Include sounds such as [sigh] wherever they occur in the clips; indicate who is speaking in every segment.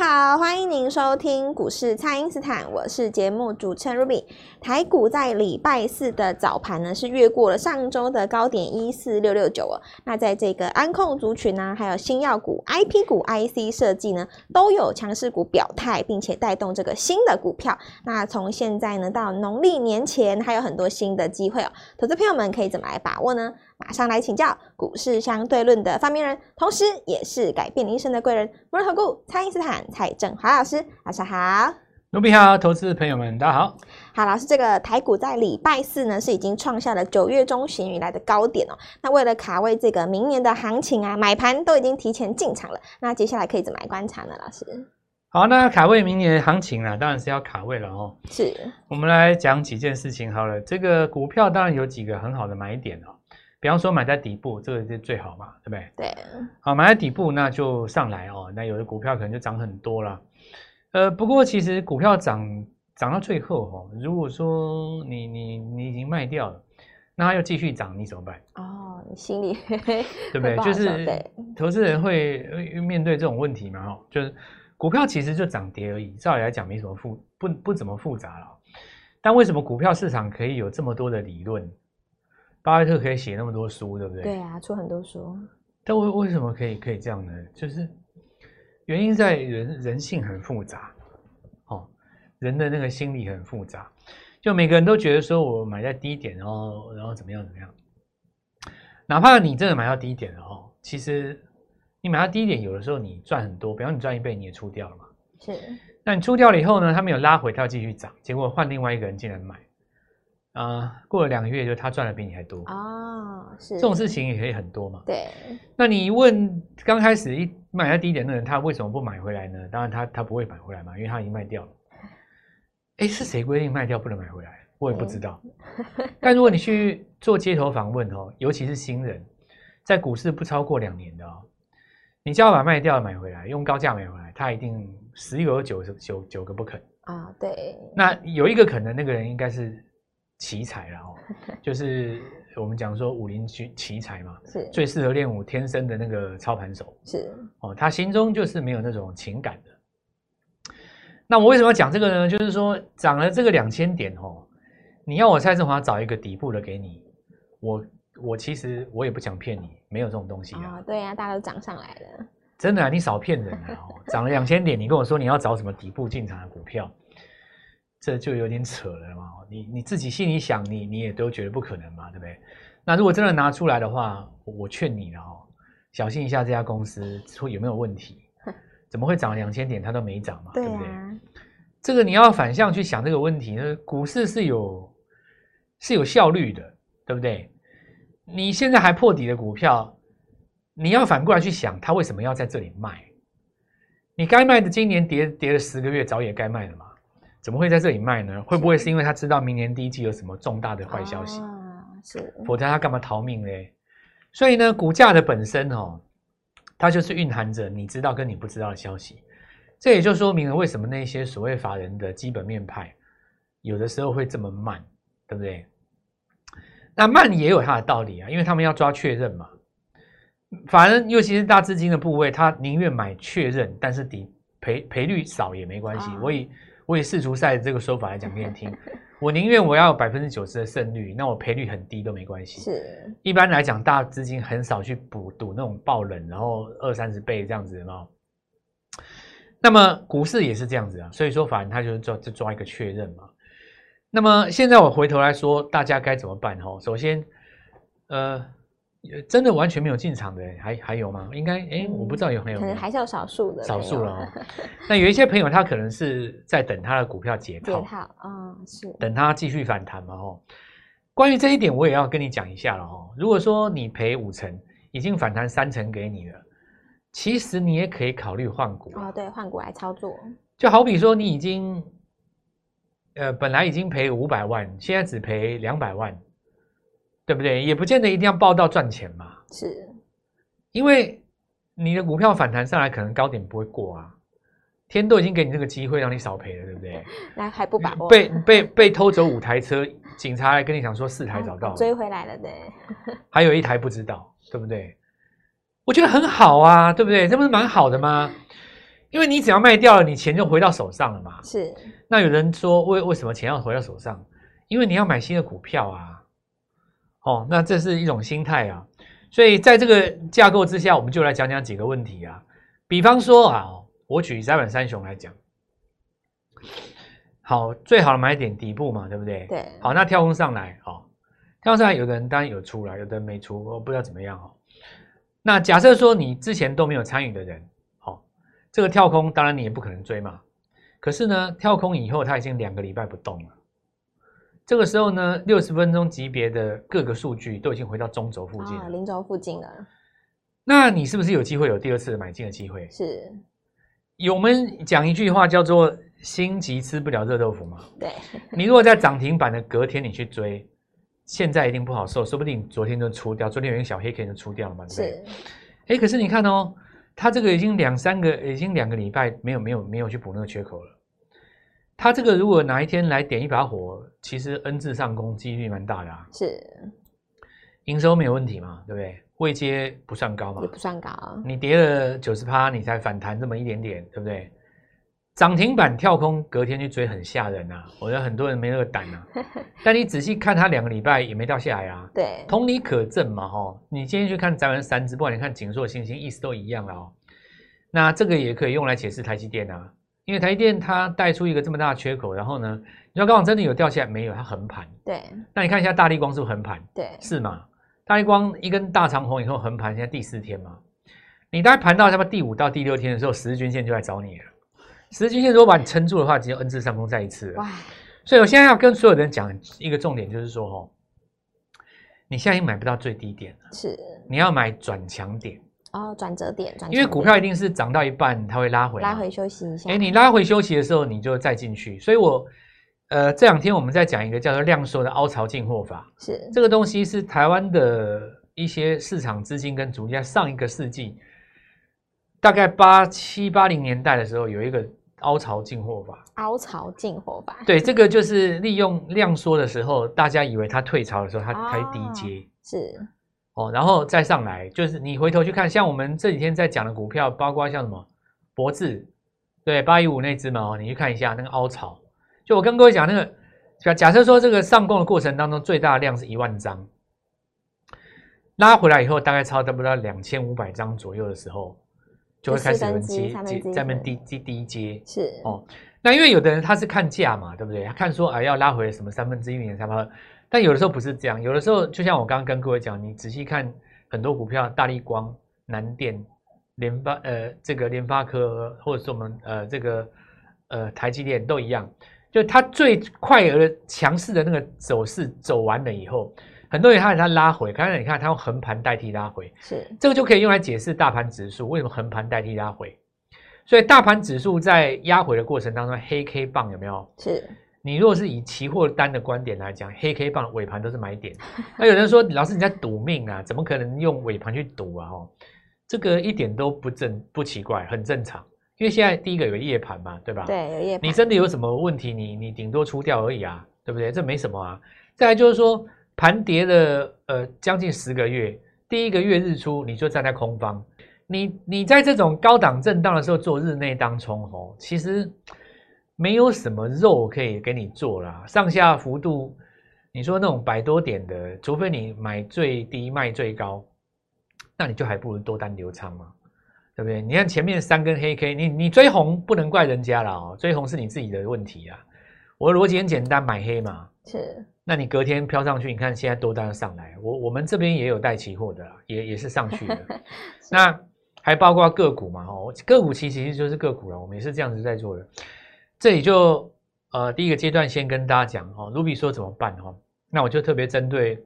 Speaker 1: 好，欢迎您收听股市蔡因斯坦，我是节目主持人 Ruby。台股在礼拜四的早盘呢，是越过了上周的高点一四六六九哦。那在这个安控族群呢、啊，还有新药股、IP 股、IC 设计呢，都有强势股表态，并且带动这个新的股票。那从现在呢到农历年前，还有很多新的机会哦。投资朋友们可以怎么来把握呢？马上来请教股市相对论的发明人，同时也是改变你一生的贵人——摩尔投顾蔡因斯坦蔡正华老师，晚上好。
Speaker 2: 卢比好，投资朋友们大家好。
Speaker 1: 好，老师，这个台股在礼拜四呢是已经创下了九月中旬以来的高点哦。那为了卡位这个明年的行情啊，买盘都已经提前进场了。那接下来可以怎么来观察呢？老师？
Speaker 2: 好，那卡位明年行情啊，当然是要卡位了哦。
Speaker 1: 是。我们来讲几件事情好了。这个股票当然有几个很好的买点哦。比方说买在底部，这个是最好嘛，对不对？对。
Speaker 2: 好，买在底部那就上来哦。那有的股票可能就涨很多了。呃，不过其实股票涨涨到最后哦，如果说你你你已经卖掉了，那它又继续涨，你怎么办？
Speaker 1: 哦，你心里 [laughs]
Speaker 2: 对不对？就是投资人会面对这种问题嘛？哦，就是股票其实就涨跌而已，照理来讲没什么复不不怎么复杂了。但为什么股票市场可以有这么多的理论？巴菲特可以写那么多书，对不对？
Speaker 1: 对啊，出很多书。
Speaker 2: 但为为什么可以可以这样呢？就是原因在人人性很复杂，哦，人的那个心理很复杂，就每个人都觉得说我买在低点，然后然后怎么样怎么样。哪怕你真的买到低点了哦，其实你买到低点，有的时候你赚很多，比方你赚一倍，你也出掉了嘛。
Speaker 1: 是。
Speaker 2: 那你出掉了以后呢，他没有拉回，他要继续涨，结果换另外一个人进来买。啊、呃，过了两个月，就他赚的比你还多
Speaker 1: 哦，是
Speaker 2: 这种事情也可以很多嘛。
Speaker 1: 对，
Speaker 2: 那你问刚开始一买在低点的人，他为什么不买回来呢？当然他他不会买回来嘛，因为他已经卖掉了。哎，是谁规定卖掉不能买回来？我也不知道。但如果你去做街头访问哦，尤其是新人，在股市不超过两年的哦，你叫他把卖掉买回来，用高价买回来，他一定十有九十九九个不肯
Speaker 1: 啊。对，
Speaker 2: 那有一个可能，那个人应该是。奇才了哦，[laughs] 就是我们讲说武林奇奇才嘛，
Speaker 1: 是
Speaker 2: 最适合练武天生的那个操盘手，
Speaker 1: 是
Speaker 2: 哦，他心中就是没有那种情感的。那我为什么要讲这个呢？就是说涨了这个两千点哦，你要我蔡振华找一个底部的给你，我我其实我也不想骗你，没有这种东西啊。
Speaker 1: 哦、对呀、啊，大家都涨上来了，
Speaker 2: 真的啊，你少骗人啊！哦，涨了两千点，你跟我说你要找什么底部进场的股票？这就有点扯了嘛！你你自己心里想，你你也都觉得不可能嘛，对不对？那如果真的拿出来的话，我劝你了哦，小心一下这家公司说有没有问题？怎么会涨两千点，它都没涨嘛，对不对？这个你要反向去想这个问题，那股市是有是有效率的，对不对？你现在还破底的股票，你要反过来去想，它为什么要在这里卖？你该卖的今年跌跌了十个月，早也该卖了嘛。怎么会在这里卖呢？会不会是因为他知道明年第一季有什么重大的坏消息？
Speaker 1: 啊，是，
Speaker 2: 否则他干嘛逃命嘞？所以呢，股价的本身哦，它就是蕴含着你知道跟你不知道的消息。这也就说明了为什么那些所谓法人的基本面派，有的时候会这么慢，对不对？那慢也有它的道理啊，因为他们要抓确认嘛。法人尤其是大资金的部位，他宁愿买确认，但是底赔赔率少也没关系。啊、我以我以世足赛这个说法来讲给你听，我宁愿我要有百分之九十的胜率，那我赔率很低都没关系。
Speaker 1: 是，一
Speaker 2: 般来讲，大资金很少去补赌那种爆冷，然后二三十倍这样子的嘛。那么股市也是这样子啊，所以说反正他就是抓就抓一个确认嘛。那么现在我回头来说，大家该怎么办？哈，首先，呃。真的完全没有进场的，还还有吗？应该哎、欸，我不知道有没有，可能
Speaker 1: 还是有少数的，
Speaker 2: 少数了哦。[laughs] 那有一些朋友他可能是在等他的股票解套，
Speaker 1: 解套啊，是
Speaker 2: 等他继续反弹嘛？哦，关于这一点我也要跟你讲一下了哦。如果说你赔五成，已经反弹三成给你了，其实你也可以考虑换股
Speaker 1: 哦。对，换股来操作，
Speaker 2: 就好比说你已经呃本来已经赔五百万，现在只赔两百万。对不对？也不见得一定要报到赚钱嘛。
Speaker 1: 是，
Speaker 2: 因为你的股票反弹上来，可能高点不会过啊。天都已经给你这个机会，让你少赔了，对不对？[laughs]
Speaker 1: 那还不把握？
Speaker 2: 被被被偷走五台车，警察来跟你讲说四台找到了，
Speaker 1: 追回来了，对。
Speaker 2: 还有一台不知道，对不对？我觉得很好啊，对不对？这不是蛮好的吗？因为你只要卖掉了，你钱就回到手上了嘛。
Speaker 1: 是。
Speaker 2: 那有人说，为为什么钱要回到手上？因为你要买新的股票啊。哦，那这是一种心态啊。所以在这个架构之下，我们就来讲讲几个问题啊。比方说啊，我举三板三雄来讲，好，最好的买点底部嘛，对不对？
Speaker 1: 对。
Speaker 2: 好，那跳空上来，哦，跳空上来，有的人当然有出来，有的人没出，我不知道怎么样哦。那假设说你之前都没有参与的人，好、哦，这个跳空当然你也不可能追嘛。可是呢，跳空以后它已经两个礼拜不动了，这个时候呢，六十分钟级别的各个数据都已经回到中轴附近了，
Speaker 1: 零轴附近了。
Speaker 2: 那你是不是有机会有第二次买进的机会？
Speaker 1: 是。有
Speaker 2: 我们讲一句话叫做“心急吃不了热豆腐”嘛。
Speaker 1: 对。[laughs]
Speaker 2: 你如果在涨停板的隔天你去追。现在一定不好受，说不定昨天就出掉，昨天有一个小黑 K 就出掉了嘛，对不对？哎，可是你看哦，它这个已经两三个，已经两个礼拜没有没有没有去补那个缺口了。它这个如果哪一天来点一把火，其实 N 字上攻几率蛮大的啊。
Speaker 1: 是，
Speaker 2: 营收没有问题嘛，对不对？位阶不算高嘛，
Speaker 1: 也不算高。
Speaker 2: 你跌了九十趴，你才反弹这么一点点，对不对？涨停板跳空，隔天去追很吓人啊！我觉得很多人没那个胆啊。[laughs] 但你仔细看，它两个礼拜也没掉下来啊。
Speaker 1: 对，同
Speaker 2: 理可证嘛，哈。你今天去看咱们三只，不管你看景硕、星星，意思都一样了哦。那这个也可以用来解释台积电啊，因为台积电它带出一个这么大的缺口，然后呢，你说刚好真的有掉下来没有？它横盘。
Speaker 1: 对。
Speaker 2: 那你看一下大力光是不是横盘？
Speaker 1: 对，
Speaker 2: 是嘛？大力光一根大长红以后横盘，现在第四天嘛。你大概盘到什么第五到第六天的时候，十日均线就来找你了。十日均线如果把你撑住的话，只有 N 字上攻再一次。哇！所以我现在要跟所有人讲一个重点，就是说哦，你现在已经买不到最低点了，是你要买转强点
Speaker 1: 哦，转折点，转
Speaker 2: 因为股票一定是涨到一半它会拉回，
Speaker 1: 拉回休息一下。
Speaker 2: 哎，你拉回休息的时候，你就再进去。所以我呃这两天我们在讲一个叫做量缩的凹槽进货法，是。这个东西是台湾的一些市场资金跟主力在上一个世纪，大概八七八零年代的时候有一个。凹槽进货法，
Speaker 1: 凹槽进货法，
Speaker 2: 对，这个就是利用量缩的时候，大家以为它退潮的时候，它才低阶，
Speaker 1: 是
Speaker 2: 哦，然后再上来，就是你回头去看，像我们这几天在讲的股票，包括像什么博智，对，八一五那只嘛，哦，你去看一下那个凹槽，就我跟各位讲那个，假假设说这个上攻的过程当中，最大的量是一万张，拉回来以后，大概超差不多两千五百张左右的时候。就会开始有人接接在那边低低低接是哦，那因为有的人他是看价嘛，对不对？他看说啊要拉回什么三分之一年三分，但有的时候不是这样，有的时候就像我刚刚跟各位讲，你仔细看很多股票，大力光、南电、联发呃这个联发科，或者是我们呃这个呃台积电都一样，就它最快而强势的那个走势走完了以后。很多人他它拉回，刚才你看它用横盘代替拉回，是这个就可以用来解释大盘指数为什么横盘代替拉回。所以大盘指数在压回的过程当中，黑 K 棒有没有？是。你如果是以期货单的观点来讲，黑 K 棒尾盘都是买点。那有人说，老师你在赌命啊？怎么可能用尾盘去赌啊？哦，这个一点都不正不奇怪，很正常。因为现在第一个有夜盘嘛，对吧？
Speaker 1: 对，有夜盘。
Speaker 2: 你真的有什么问题？你你顶多出掉而已啊，对不对？这没什么啊。再来就是说。盘跌了呃将近十个月，第一个月日出你就站在空方，你你在这种高档震荡的时候做日内当冲哦，其实没有什么肉可以给你做啦，上下幅度，你说那种百多点的，除非你买最低卖最高，那你就还不如多单留仓嘛，对不对？你看前面三根黑 K，你你追红不能怪人家啦哦，追红是你自己的问题啊，我的逻辑很简单，买黑嘛，是。那你隔天飘上去，你看现在多单上来，我我们这边也有带期货的，也也是上去的。[laughs] 那还包括个股嘛？哦，个股其实就是个股了，我们也是这样子在做的。这里就呃第一个阶段先跟大家讲哦，Ruby 说怎么办哦？那我就特别针对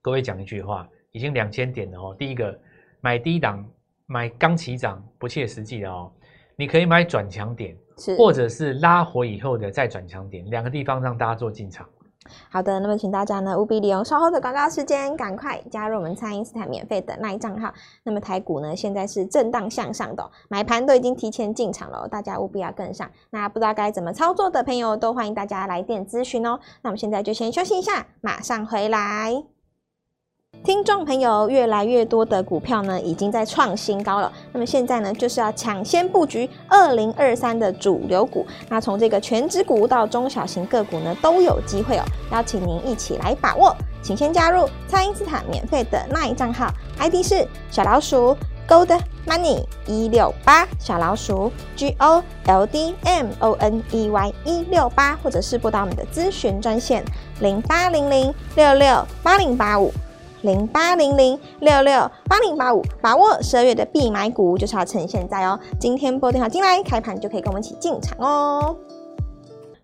Speaker 2: 各位讲一句话，已经两千点了哦。第一个买低档买刚起涨不切实际的哦，你可以买转强点，是或者是拉回以后的再转强点，两个地方让大家做进场。
Speaker 1: 好的，那么请大家呢务必利用稍后的广告时间，赶快加入我们蔡因斯坦免费的 LINE 账号。那么台股呢现在是震荡向上的，买盘都已经提前进场了，大家务必要跟上。那不知道该怎么操作的朋友，都欢迎大家来电咨询哦。那我们现在就先休息一下，马上回来。听众朋友，越来越多的股票呢，已经在创新高了。那么现在呢，就是要抢先布局二零二三的主流股。那从这个全值股到中小型个股呢，都有机会哦。邀请您一起来把握，请先加入蔡因斯坦免费的 LINE 账号，ID 是小老鼠 Gold Money 一六八，小老鼠 G O L D M O N E Y 一六八，或者是拨打我们的咨询专线零八零零六六八零八五。零八零零六六八零八五，把握十二月的必买股，就是要趁现在哦！今天拨电话进来，开盘就可以跟我们一起进场哦。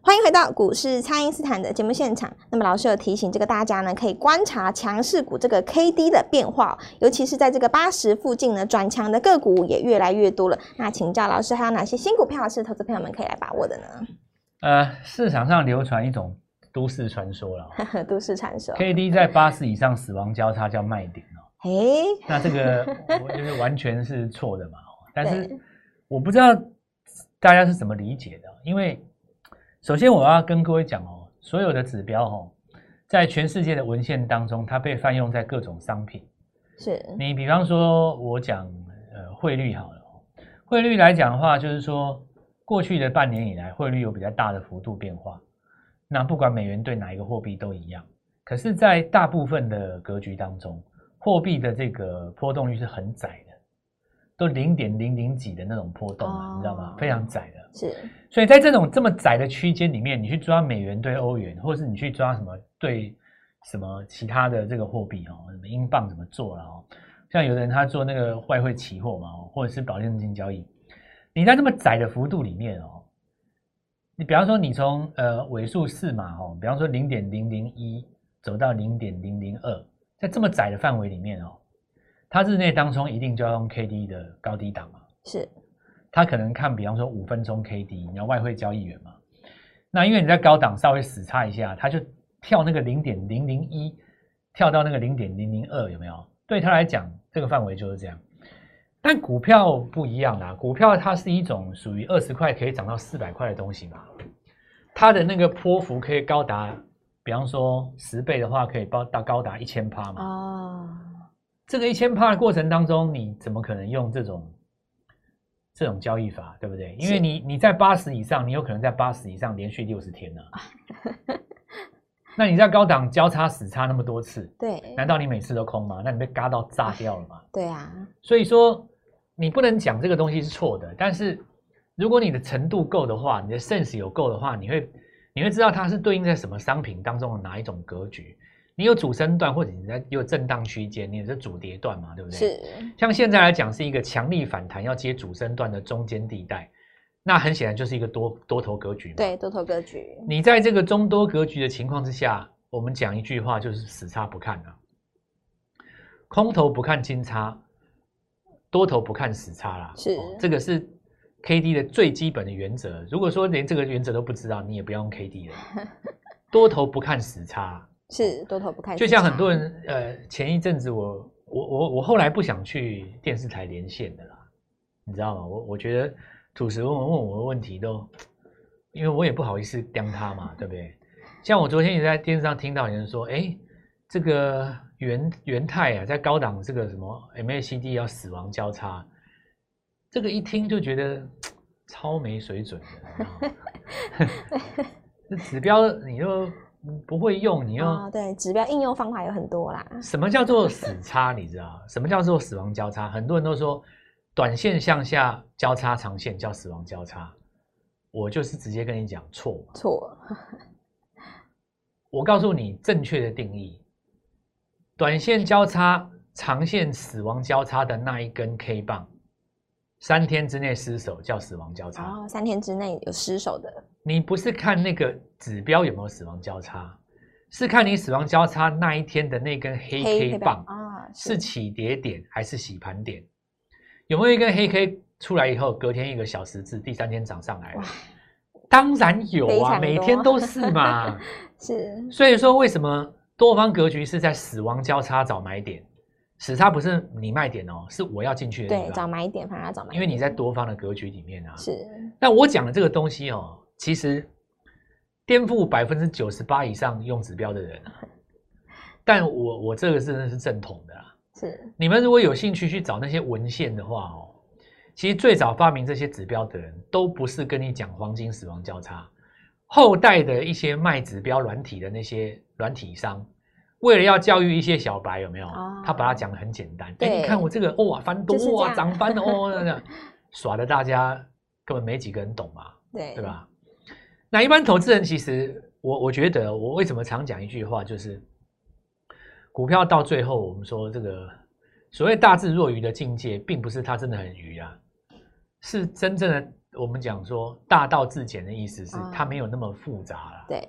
Speaker 1: 欢迎回到股市，蔡因斯坦的节目现场。那么老师有提醒这个大家呢，可以观察强势股这个 K D 的变化，尤其是在这个八十附近呢，转强的个股也越来越多了。那请教老师，还有哪些新股票是投资朋友们可以来把握的呢？
Speaker 2: 呃，市场上流传一种。都市传说了，[laughs]
Speaker 1: 都市传说。
Speaker 2: K D 在八十以上死亡交叉叫卖点哦。
Speaker 1: 诶、
Speaker 2: 那这个我觉得完全是错的嘛。但是我不知道大家是怎么理解的，因为首先我要跟各位讲哦，所有的指标哦，在全世界的文献当中，它被泛用在各种商品。
Speaker 1: 是
Speaker 2: 你比方说我讲呃汇率好了，汇率来讲的话，就是说过去的半年以来，汇率有比较大的幅度变化。那不管美元对哪一个货币都一样，可是，在大部分的格局当中，货币的这个波动率是很窄的，都零点零零几的那种波动嘛，你知道吗？非常窄的。
Speaker 1: 是，
Speaker 2: 所以在这种这么窄的区间里面，你去抓美元对欧元，或者是你去抓什么对什么其他的这个货币哦，什么英镑怎么做了哦？像有的人他做那个外汇期货嘛，或者是保证金交易，你在这么窄的幅度里面哦。你比方说，你从呃尾数四码哦，比方说零点零零一走到零点零零二，在这么窄的范围里面哦，它日内当中一定就要用 K D 的高低档嘛？
Speaker 1: 是，
Speaker 2: 它可能看比方说五分钟 K D，你要外汇交易员嘛？那因为你在高档稍微死叉一下，它就跳那个零点零零一，跳到那个零点零零二，有没有？对他来讲，这个范围就是这样。但股票不一样啦，股票它是一种属于二十块可以涨到四百块的东西嘛，它的那个波幅可以高达，比方说十倍的话，可以高到高达一千趴嘛。哦，这个一千趴的过程当中，你怎么可能用这种这种交易法，对不对？因为你你在八十以上，你有可能在八十以上连续六十天呢。[laughs] 那你在高档交叉死叉那么多次，
Speaker 1: 对，
Speaker 2: 难道你每次都空吗？那你被嘎到炸掉了吗？
Speaker 1: 对啊，
Speaker 2: 所以说你不能讲这个东西是错的，但是如果你的程度够的话，你的 sense 有够的话，你会你会知道它是对应在什么商品当中的哪一种格局。你有主升段或者你在有震荡区间，你也是主跌段嘛，对不对？
Speaker 1: 是。像
Speaker 2: 现在来讲是一个强力反弹要接主升段的中间地带。那很显然就是一个多多头格局嘛。
Speaker 1: 对，多头格局。
Speaker 2: 你在这个中多格局的情况之下，我们讲一句话就是死叉不看啊，空头不看金叉，多头不看死叉啦。
Speaker 1: 是，
Speaker 2: 这个是 K D 的最基本的原则。如果说连这个原则都不知道，你也不要用 K D 了。[laughs] 多头不看死叉，
Speaker 1: 是多头不看。
Speaker 2: 就像很多人呃，前一阵子我我我我后来不想去电视台连线的啦，你知道吗？我我觉得。主持问问我的问题都，因为我也不好意思刁他嘛，对不对？像我昨天也在电视上听到有人说，哎，这个元元泰啊，在高档这个什么 MACD 要死亡交叉，这个一听就觉得超没水准的。[laughs] 这指标你又不会用，你又、
Speaker 1: 哦、对指标应用方法有很多啦。
Speaker 2: 什么叫做死叉？你知道？什么叫做死亡交叉？很多人都说。短线向下交叉，长线叫死亡交叉，我就是直接跟你讲错
Speaker 1: 错。
Speaker 2: 我告诉你正确的定义：短线交叉，长线死亡交叉的那一根 K 棒，三天之内失手叫死亡交叉。
Speaker 1: 哦，三天之内有失手的，
Speaker 2: 你不是看那个指标有没有死亡交叉，是看你死亡交叉那一天的那根黑 K 棒啊，是起跌点还是洗盘点？有没有一根黑 K 出来以后，隔天一个小十字，第三天涨上来？当然有啊，每天都是嘛。[laughs]
Speaker 1: 是，
Speaker 2: 所以说为什么多方格局是在死亡交叉找买点？死叉不是你卖点哦，是我要进去的地方。
Speaker 1: 对，找买点，反而要找买点。
Speaker 2: 因为你在多方的格局里面啊。
Speaker 1: 是。
Speaker 2: 那我讲的这个东西哦，其实颠覆百分之九十八以上用指标的人，[laughs] 但我我这个真的是正统的啦。
Speaker 1: 是，
Speaker 2: 你们如果有兴趣去找那些文献的话哦，其实最早发明这些指标的人都不是跟你讲黄金死亡交叉，后代的一些卖指标软体的那些软体商，为了要教育一些小白，有没有？哦、他把它讲的很简单。哎，你看我这个哇翻多哇涨翻了哦，[laughs] 那样耍的大家根本没几个人懂嘛，对对吧？那一般投资人其实我我觉得我为什么常讲一句话就是。股票到最后，我们说这个所谓大智若愚的境界，并不是它真的很愚啊，是真正的我们讲说大道至简的意思是它没有那么复杂了。对，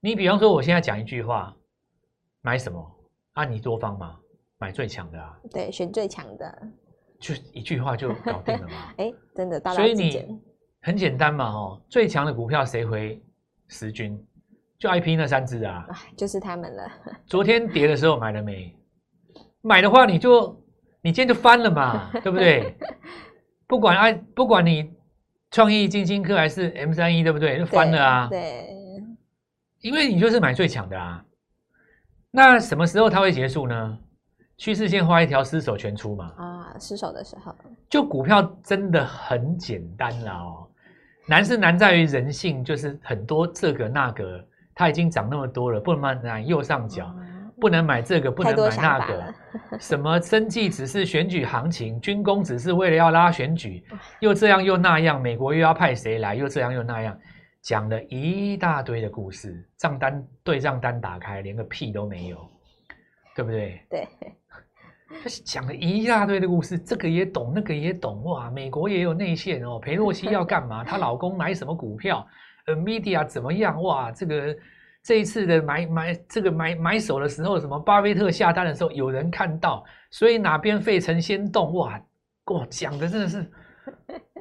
Speaker 2: 你比方说我现在讲一句话，买什么？按你多方嘛，买最强的啊。对，选最强的，就一句话就搞定了嘛。[laughs] 哎，真的大道至简。所以你很简单嘛，哦，最强的股票谁回十军？就 IP 那三只啊，就是他们了。昨天跌的时候买了没？买的话你就你今天就翻了嘛，对不对？[laughs] 不管爱不管你创意、晶心科还是 M 三一，对不对？就翻了啊。对，对，因为你就是买最强的啊。那什么时候它会结束呢？趋势线画一条，失手全出嘛。啊，失手的时候。就股票真的很简单了哦，难是难在于人性，就是很多这个那个。它已经涨那么多了，不能买右上角，不能买这个，不能买那个。[laughs] 什么生计只是选举行情，军工只是为了要拉选举，又这样又那样，美国又要派谁来，又这样又那样，讲了一大堆的故事，账单对账单打开，连个屁都没有，对不对？对，讲了一大堆的故事，这个也懂，那个也懂，哇，美国也有内线哦，裴洛西要干嘛？[laughs] 她老公买什么股票？NVIDIA 怎么样？哇，这个这一次的买买这个买买手的时候，什么巴菲特下单的时候有人看到，所以哪边费城先动？哇，哇，讲的真的是，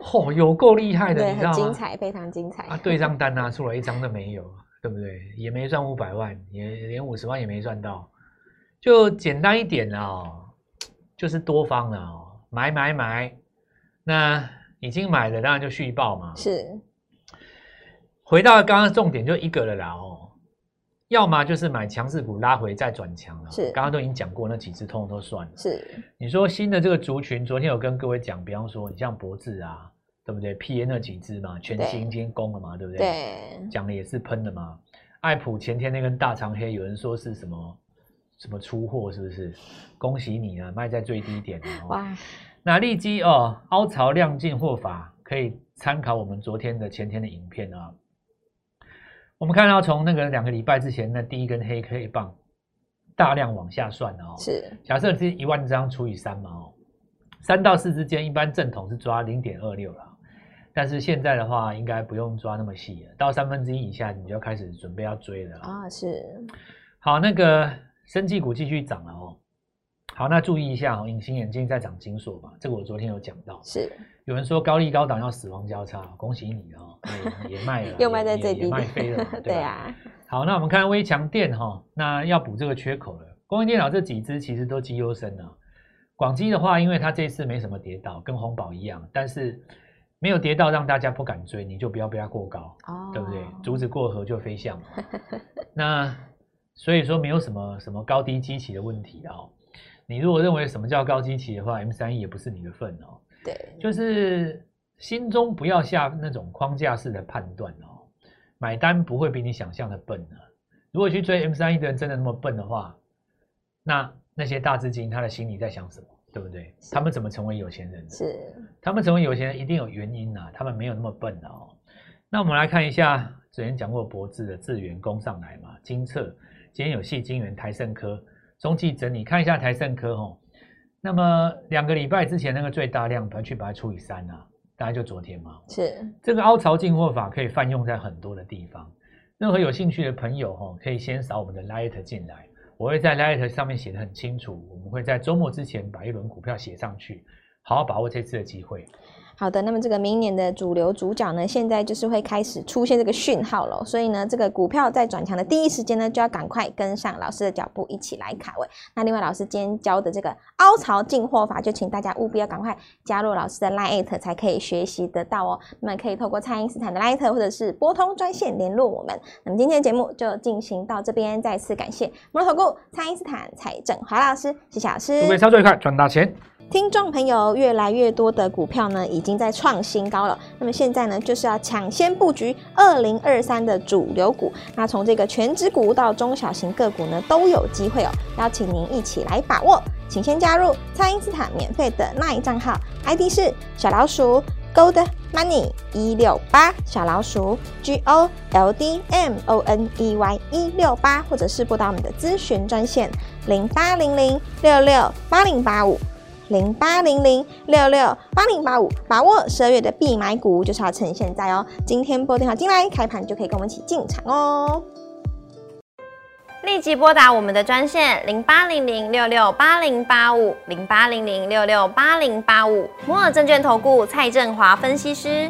Speaker 2: 嚯、[laughs] 哦，有够厉害的，你知道吗？精彩，非常精彩。啊，对账单拿出来一张都没有，对不对？也没赚五百万，也连五十万也没赚到，就简单一点哦，就是多方了哦，买买买，那已经买了，当然就续报嘛。是。回到刚刚重点就一个了啦哦，要么就是买强势股拉回再转强了。是，刚刚都已经讲过那几只通通都算了。是，你说新的这个族群，昨天有跟各位讲，比方说你像博智啊，对不对？P N 那几只嘛，全新今天攻了嘛，对不对？对，讲的也是喷的嘛。爱普前天那根大长黑，有人说是什么什么出货，是不是？恭喜你啊，卖在最低点哦。哇，那利基哦，凹槽量进货法可以参考我们昨天的前天的影片啊。我们看到从那个两个礼拜之前那第一根黑 K 棒大量往下算的哦，是假设是一万张除以三嘛哦，三到四之间一般正统是抓零点二六了，但是现在的话应该不用抓那么细了，到三分之一以下你就要开始准备要追了啊，是好，那个生技股继续涨了哦。好，那注意一下哦，隐形眼镜在涨金锁嘛，这个我昨天有讲到。是，有人说高利高档要死亡交叉，恭喜你哦，也卖了，[laughs] 又卖在最低，卖飞了，[laughs] 对，啊。好，那我们看微强电哈，那要补这个缺口了。工业电脑这几只其实都绩优生了。广基的话，因为它这次没什么跌到，跟红宝一样，但是没有跌到让大家不敢追，你就不要被它过高，哦，对不对？竹子过河就飞象嘛。[laughs] 那所以说没有什么什么高低基期的问题哦。你如果认为什么叫高基期的话，M 三一也不是你的份哦。对，就是心中不要下那种框架式的判断哦。买单不会比你想象的笨啊。如果去追 M 三一的人真的那么笨的话，那那些大资金他的心里在想什么？对不对？他们怎么成为有钱人？是，他们成为有钱人一定有原因啊。他们没有那么笨的哦。那我们来看一下，之前讲过博智的智源攻上来嘛，金策今天有矽晶圆、台盛科。中继整理，看一下台盛科哦。那么两个礼拜之前那个最大量，把它去把它除以三啊，大概就昨天嘛。是这个凹槽进货法可以泛用在很多的地方。任何有兴趣的朋友哦，可以先扫我们的 Light 进来，我会在 Light 上面写得很清楚。我们会在周末之前把一轮股票写上去，好好把握这次的机会。
Speaker 1: 好的，那么这个明年的主流主角呢，现在就是会开始出现这个讯号了，所以呢，这个股票在转强的第一时间呢，就要赶快跟上老师的脚步，一起来卡位。那另外，老师今天教的这个凹槽进货法，就请大家务必要赶快加入老师的 Line 才可以学习得到哦。那么可以透过蔡因斯坦的 Line 或者是拨通专线联络我们。那么今天的节目就进行到这边，再次感谢摩尔投顾蔡因斯坦蔡振华老师，谢谢老师。
Speaker 2: 各位操作愉快，赚大钱。
Speaker 1: 听众朋友，越来越多的股票呢，已经在创新高了。那么现在呢，就是要抢先布局二零二三的主流股。那从这个全值股到中小型个股呢，都有机会哦。邀请您一起来把握，请先加入蔡因斯坦免费的 LINE 账号，ID 是小老鼠 Gold Money 一六八，小老鼠 G O L D M O N E Y 一六八，或者是拨打我们的咨询专线零八零零六六八零八五。零八零零六六八零八五，把握十二月的必买股，就是要趁现在哦！今天拨电话进来，开盘就可以跟我们一起进场哦！
Speaker 3: 立即拨打我们的专线零八零零六六八零八五零八零零六六八零八五，摩尔证券投顾蔡振华分析师。